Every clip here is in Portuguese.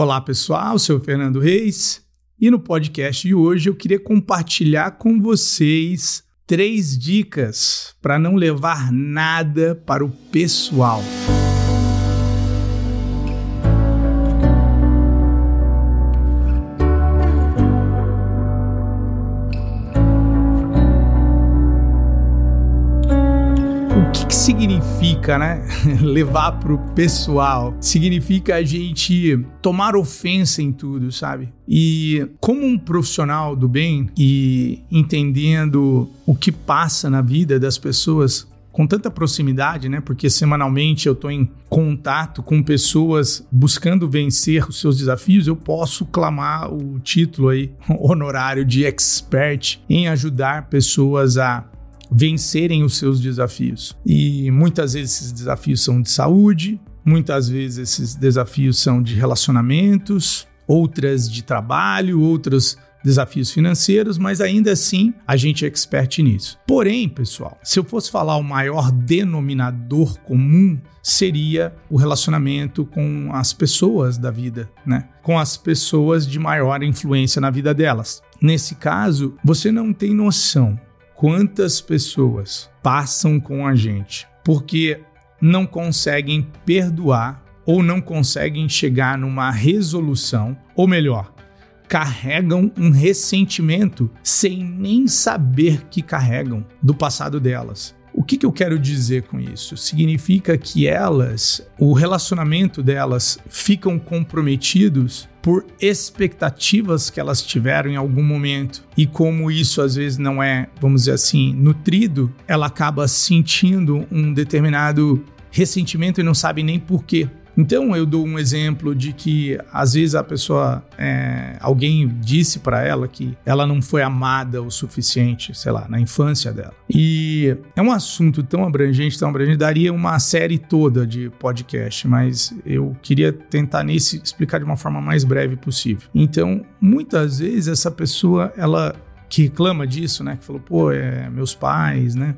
Olá pessoal, sou Fernando Reis e no podcast de hoje eu queria compartilhar com vocês três dicas para não levar nada para o pessoal. Significa, né? Levar pro pessoal. Significa a gente tomar ofensa em tudo, sabe? E como um profissional do bem e entendendo o que passa na vida das pessoas, com tanta proximidade, né? Porque semanalmente eu estou em contato com pessoas buscando vencer os seus desafios, eu posso clamar o título aí honorário de expert em ajudar pessoas a vencerem os seus desafios. E muitas vezes esses desafios são de saúde, muitas vezes esses desafios são de relacionamentos, outras de trabalho, outros desafios financeiros, mas ainda assim a gente é expert nisso. Porém, pessoal, se eu fosse falar o maior denominador comum seria o relacionamento com as pessoas da vida, né? Com as pessoas de maior influência na vida delas. Nesse caso, você não tem noção quantas pessoas passam com a gente porque não conseguem perdoar ou não conseguem chegar numa resolução, ou melhor, carregam um ressentimento sem nem saber que carregam do passado delas. O que, que, eu quero dizer com isso? Significa que elas, o relacionamento delas, ficam comprometidos por expectativas que elas tiveram em algum momento. E como isso às vezes não é, vamos dizer assim, nutrido, ela acaba sentindo um determinado ressentimento e não sabe nem por quê. Então eu dou um exemplo de que às vezes a pessoa, é, alguém disse para ela que ela não foi amada o suficiente, sei lá, na infância dela. E é um assunto tão abrangente, tão abrangente, daria uma série toda de podcast, mas eu queria tentar nesse explicar de uma forma mais breve possível. Então, muitas vezes essa pessoa, ela que reclama disso, né, que falou, pô, é meus pais, né,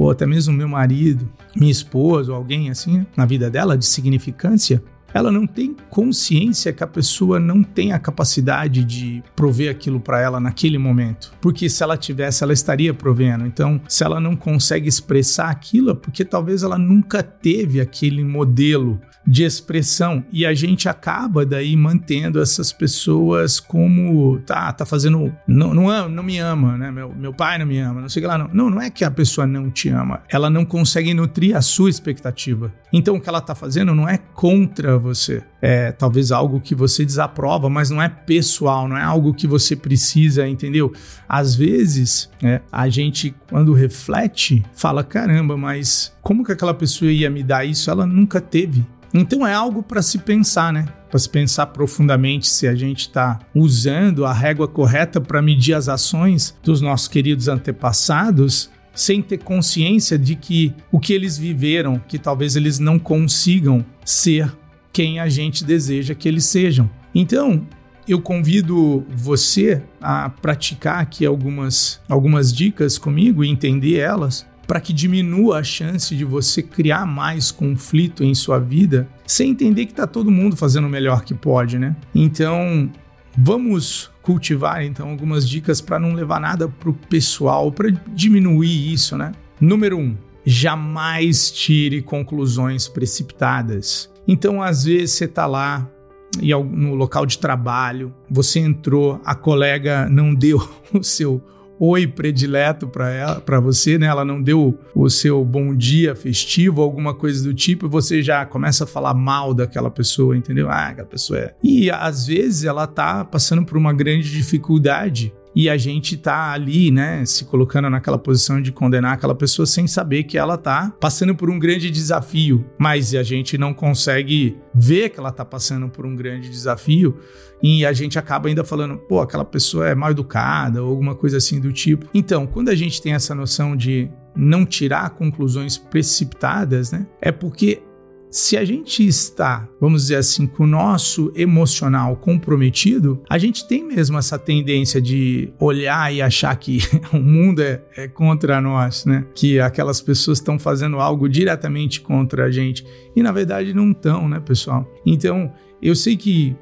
ou até mesmo meu marido, minha esposa ou alguém assim na vida dela de significância, ela não tem consciência que a pessoa não tem a capacidade de prover aquilo para ela naquele momento. Porque se ela tivesse, ela estaria provendo. Então, se ela não consegue expressar aquilo, é porque talvez ela nunca teve aquele modelo de expressão e a gente acaba daí mantendo essas pessoas como tá, tá fazendo não não, não me ama, né? Meu, meu pai não me ama, não sei o que lá não. Não, não é que a pessoa não te ama, ela não consegue nutrir a sua expectativa. Então o que ela tá fazendo não é contra você. É talvez algo que você desaprova, mas não é pessoal, não é algo que você precisa, entendeu? Às vezes, é, a gente, quando reflete, fala: caramba, mas como que aquela pessoa ia me dar isso? Ela nunca teve. Então é algo para se pensar, né? Para se pensar profundamente se a gente está usando a régua correta para medir as ações dos nossos queridos antepassados sem ter consciência de que o que eles viveram, que talvez eles não consigam ser quem a gente deseja que eles sejam. Então, eu convido você a praticar aqui algumas, algumas dicas comigo e entender elas para que diminua a chance de você criar mais conflito em sua vida, sem entender que está todo mundo fazendo o melhor que pode, né? Então, vamos cultivar então algumas dicas para não levar nada pro pessoal, para diminuir isso, né? Número um, jamais tire conclusões precipitadas. Então, às vezes, você está lá e no local de trabalho, você entrou, a colega não deu o seu oi predileto para você, né? Ela não deu o seu bom dia festivo, alguma coisa do tipo, e você já começa a falar mal daquela pessoa, entendeu? Ah, aquela pessoa é. E às vezes ela tá passando por uma grande dificuldade e a gente tá ali, né, se colocando naquela posição de condenar aquela pessoa sem saber que ela tá passando por um grande desafio, mas a gente não consegue ver que ela tá passando por um grande desafio e a gente acaba ainda falando, pô, aquela pessoa é mal educada ou alguma coisa assim do tipo. Então, quando a gente tem essa noção de não tirar conclusões precipitadas, né, é porque se a gente está, vamos dizer assim, com o nosso emocional comprometido, a gente tem mesmo essa tendência de olhar e achar que o mundo é, é contra nós, né? Que aquelas pessoas estão fazendo algo diretamente contra a gente. E na verdade não estão, né, pessoal? Então, eu sei que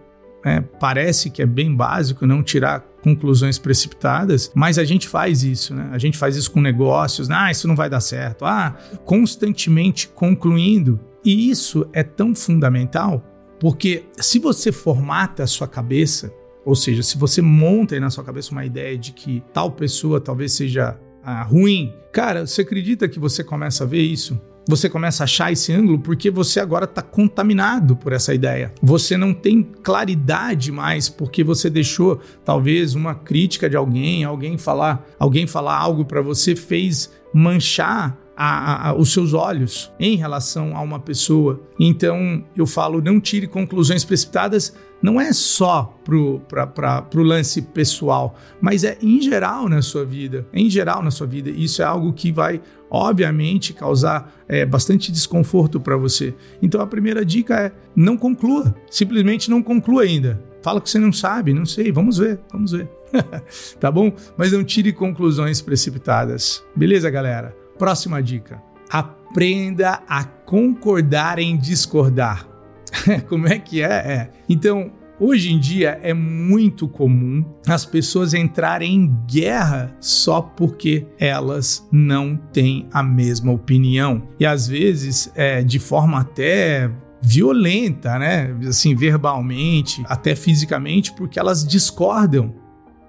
é, parece que é bem básico não tirar conclusões precipitadas, mas a gente faz isso, né? A gente faz isso com negócios, ah, isso não vai dar certo, ah, constantemente concluindo. E isso é tão fundamental porque se você formata a sua cabeça, ou seja, se você monta aí na sua cabeça uma ideia de que tal pessoa talvez seja ah, ruim, cara, você acredita que você começa a ver isso? você começa a achar esse ângulo porque você agora está contaminado por essa ideia. Você não tem claridade mais porque você deixou talvez uma crítica de alguém, alguém falar, alguém falar algo para você fez manchar a, a, os seus olhos em relação a uma pessoa. Então eu falo, não tire conclusões precipitadas não é só para o lance pessoal, mas é em geral na sua vida. Em geral na sua vida. Isso é algo que vai, obviamente, causar é, bastante desconforto para você. Então a primeira dica é não conclua. Simplesmente não conclua ainda. Fala que você não sabe, não sei, vamos ver, vamos ver. tá bom? Mas não tire conclusões precipitadas. Beleza, galera? Próxima dica. Aprenda a concordar em discordar. Como é que é? é? Então, hoje em dia é muito comum as pessoas entrarem em guerra só porque elas não têm a mesma opinião. E às vezes, é, de forma até violenta, né? Assim, verbalmente, até fisicamente, porque elas discordam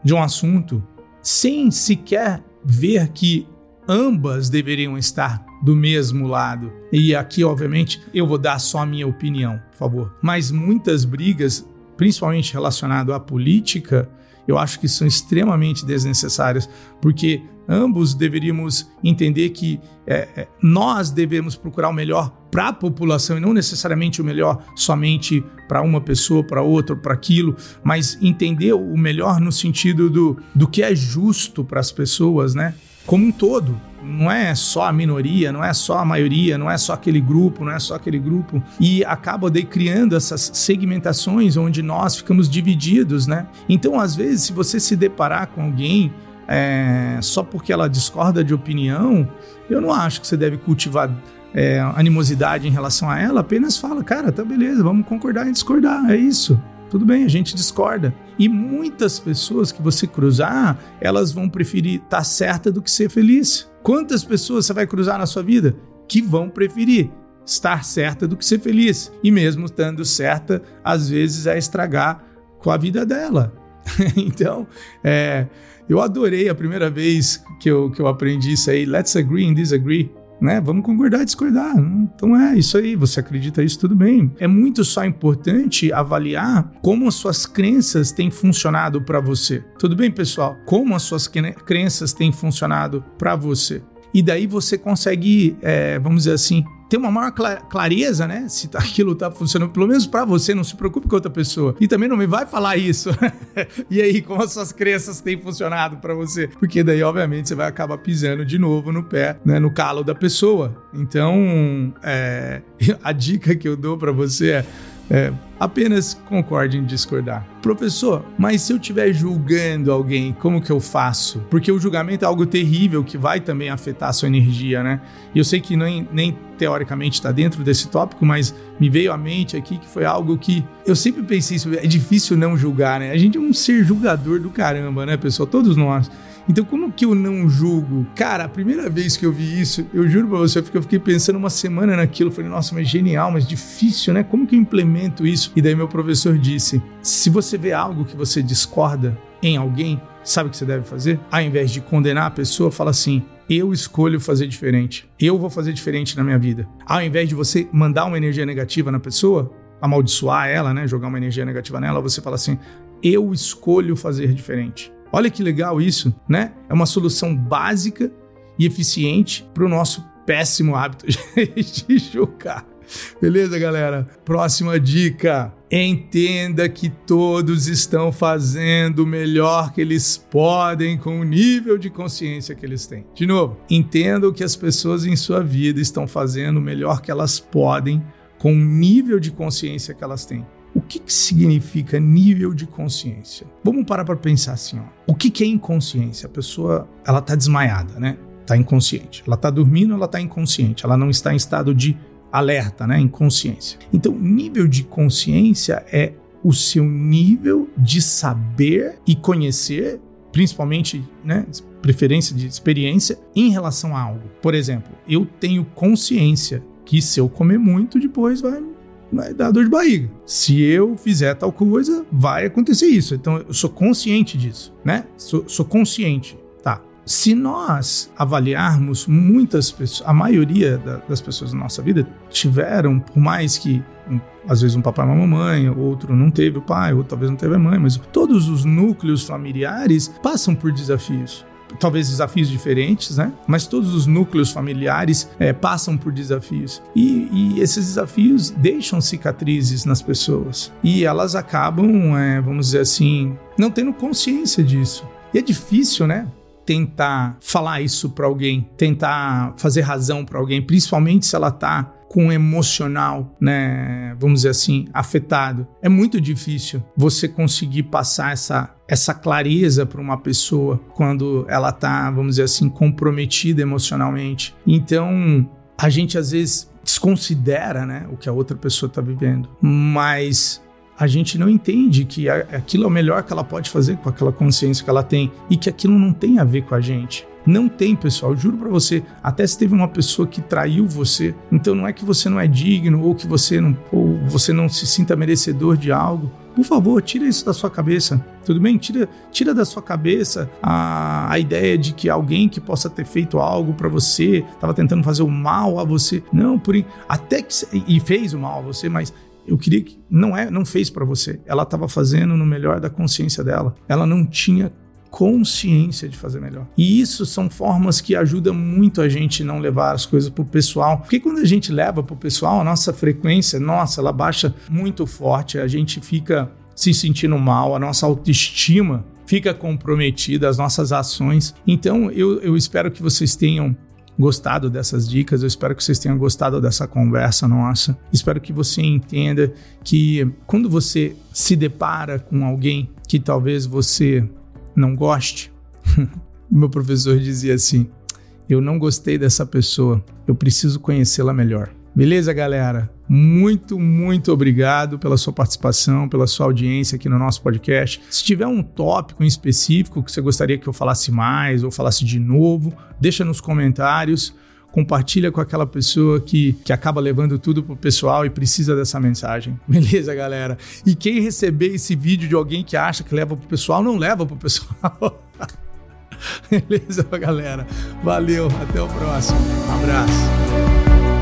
de um assunto sem sequer ver que ambas deveriam estar do mesmo lado. E aqui, obviamente, eu vou dar só a minha opinião, por favor. Mas muitas brigas, principalmente relacionadas à política, eu acho que são extremamente desnecessárias, porque ambos deveríamos entender que é, é nós devemos procurar o melhor para a população e não necessariamente o melhor somente para uma pessoa, para outra, para aquilo, mas entender o melhor no sentido do, do que é justo para as pessoas, né? Como um todo não é só a minoria, não é só a maioria, não é só aquele grupo, não é só aquele grupo. E acaba daí criando essas segmentações onde nós ficamos divididos, né? Então, às vezes, se você se deparar com alguém é, só porque ela discorda de opinião, eu não acho que você deve cultivar é, animosidade em relação a ela, apenas fala, cara, tá beleza, vamos concordar em discordar, é isso. Tudo bem, a gente discorda. E muitas pessoas que você cruzar, elas vão preferir estar tá certa do que ser feliz. Quantas pessoas você vai cruzar na sua vida que vão preferir estar certa do que ser feliz? E mesmo estando certa, às vezes é estragar com a vida dela. então, é, eu adorei a primeira vez que eu, que eu aprendi isso aí. Let's agree and disagree né? Vamos concordar discordar. Então é isso aí, você acredita isso, tudo bem. É muito só importante avaliar como as suas crenças têm funcionado para você. Tudo bem, pessoal? Como as suas crenças têm funcionado para você. E daí você consegue, é, vamos dizer assim, ter uma maior clareza, né? Se tá, aquilo tá funcionando, pelo menos para você, não se preocupe com outra pessoa. E também não me vai falar isso. e aí, como as suas crenças têm funcionado para você? Porque daí, obviamente, você vai acabar pisando de novo no pé, né? No calo da pessoa. Então, é, a dica que eu dou para você é é, apenas concorde em discordar. Professor, mas se eu estiver julgando alguém, como que eu faço? Porque o julgamento é algo terrível que vai também afetar a sua energia, né? E eu sei que nem, nem teoricamente está dentro desse tópico, mas me veio à mente aqui que foi algo que eu sempre pensei isso. É difícil não julgar, né? A gente é um ser julgador do caramba, né, pessoal? Todos nós. Então, como que eu não julgo? Cara, a primeira vez que eu vi isso, eu juro pra você, eu fiquei pensando uma semana naquilo. Falei, nossa, mas genial, mas difícil, né? Como que eu implemento isso? E daí meu professor disse: se você vê algo que você discorda em alguém, sabe o que você deve fazer? Ao invés de condenar a pessoa, fala assim: eu escolho fazer diferente. Eu vou fazer diferente na minha vida. Ao invés de você mandar uma energia negativa na pessoa, amaldiçoar ela, né, jogar uma energia negativa nela, você fala assim: eu escolho fazer diferente. Olha que legal isso, né? É uma solução básica e eficiente para o nosso péssimo hábito de julgar. Beleza, galera? Próxima dica. Entenda que todos estão fazendo o melhor que eles podem com o nível de consciência que eles têm. De novo, entendam que as pessoas em sua vida estão fazendo o melhor que elas podem com o nível de consciência que elas têm. O que, que significa nível de consciência? Vamos parar para pensar assim, ó. O que, que é inconsciência? A pessoa, ela tá desmaiada, né? Tá inconsciente. Ela tá dormindo, ela tá inconsciente. Ela não está em estado de alerta, né? Inconsciência. Então, nível de consciência é o seu nível de saber e conhecer, principalmente, né, preferência de experiência em relação a algo. Por exemplo, eu tenho consciência que se eu comer muito, depois vai, vai dar dor de barriga. Se eu fizer tal coisa, vai acontecer isso. Então eu sou consciente disso, né? Sou, sou consciente. Tá. Se nós avaliarmos muitas pessoas, a maioria da, das pessoas na nossa vida tiveram, por mais que às vezes um papai e uma mamãe, outro não teve o pai, outro talvez não teve a mãe, mas todos os núcleos familiares passam por desafios talvez desafios diferentes, né? Mas todos os núcleos familiares é, passam por desafios. E, e, esses desafios deixam cicatrizes nas pessoas. E elas acabam, é, vamos dizer assim, não tendo consciência disso. E é difícil, né? Tentar falar isso para alguém, tentar fazer razão para alguém, principalmente se ela tá com o emocional, né, vamos dizer assim, afetado. É muito difícil você conseguir passar essa essa clareza para uma pessoa quando ela tá, vamos dizer assim, comprometida emocionalmente. Então, a gente às vezes desconsidera, né, o que a outra pessoa está vivendo, mas a gente não entende que aquilo é o melhor que ela pode fazer com aquela consciência que ela tem e que aquilo não tem a ver com a gente. Não tem, pessoal. juro para você. Até se teve uma pessoa que traiu você, então não é que você não é digno ou que você não, ou você não se sinta merecedor de algo. Por favor, tira isso da sua cabeça. Tudo bem? Tira, tira da sua cabeça a, a ideia de que alguém que possa ter feito algo para você estava tentando fazer o mal a você. Não, por até que e fez o mal a você, mas eu queria que não é, não fez para você. Ela estava fazendo no melhor da consciência dela. Ela não tinha consciência de fazer melhor. E isso são formas que ajudam muito a gente não levar as coisas pro pessoal. Porque quando a gente leva pro pessoal, a nossa frequência, nossa, ela baixa muito forte, a gente fica se sentindo mal, a nossa autoestima fica comprometida, as nossas ações. Então, eu, eu espero que vocês tenham gostado dessas dicas, eu espero que vocês tenham gostado dessa conversa nossa. Espero que você entenda que quando você se depara com alguém que talvez você não goste, meu professor dizia assim: Eu não gostei dessa pessoa, eu preciso conhecê-la melhor. Beleza, galera? Muito, muito obrigado pela sua participação, pela sua audiência aqui no nosso podcast. Se tiver um tópico em específico que você gostaria que eu falasse mais ou falasse de novo, deixa nos comentários. Compartilha com aquela pessoa que, que acaba levando tudo pro pessoal e precisa dessa mensagem. Beleza, galera? E quem receber esse vídeo de alguém que acha que leva pro pessoal, não leva pro pessoal. Beleza, galera? Valeu, até o próximo. Abraço.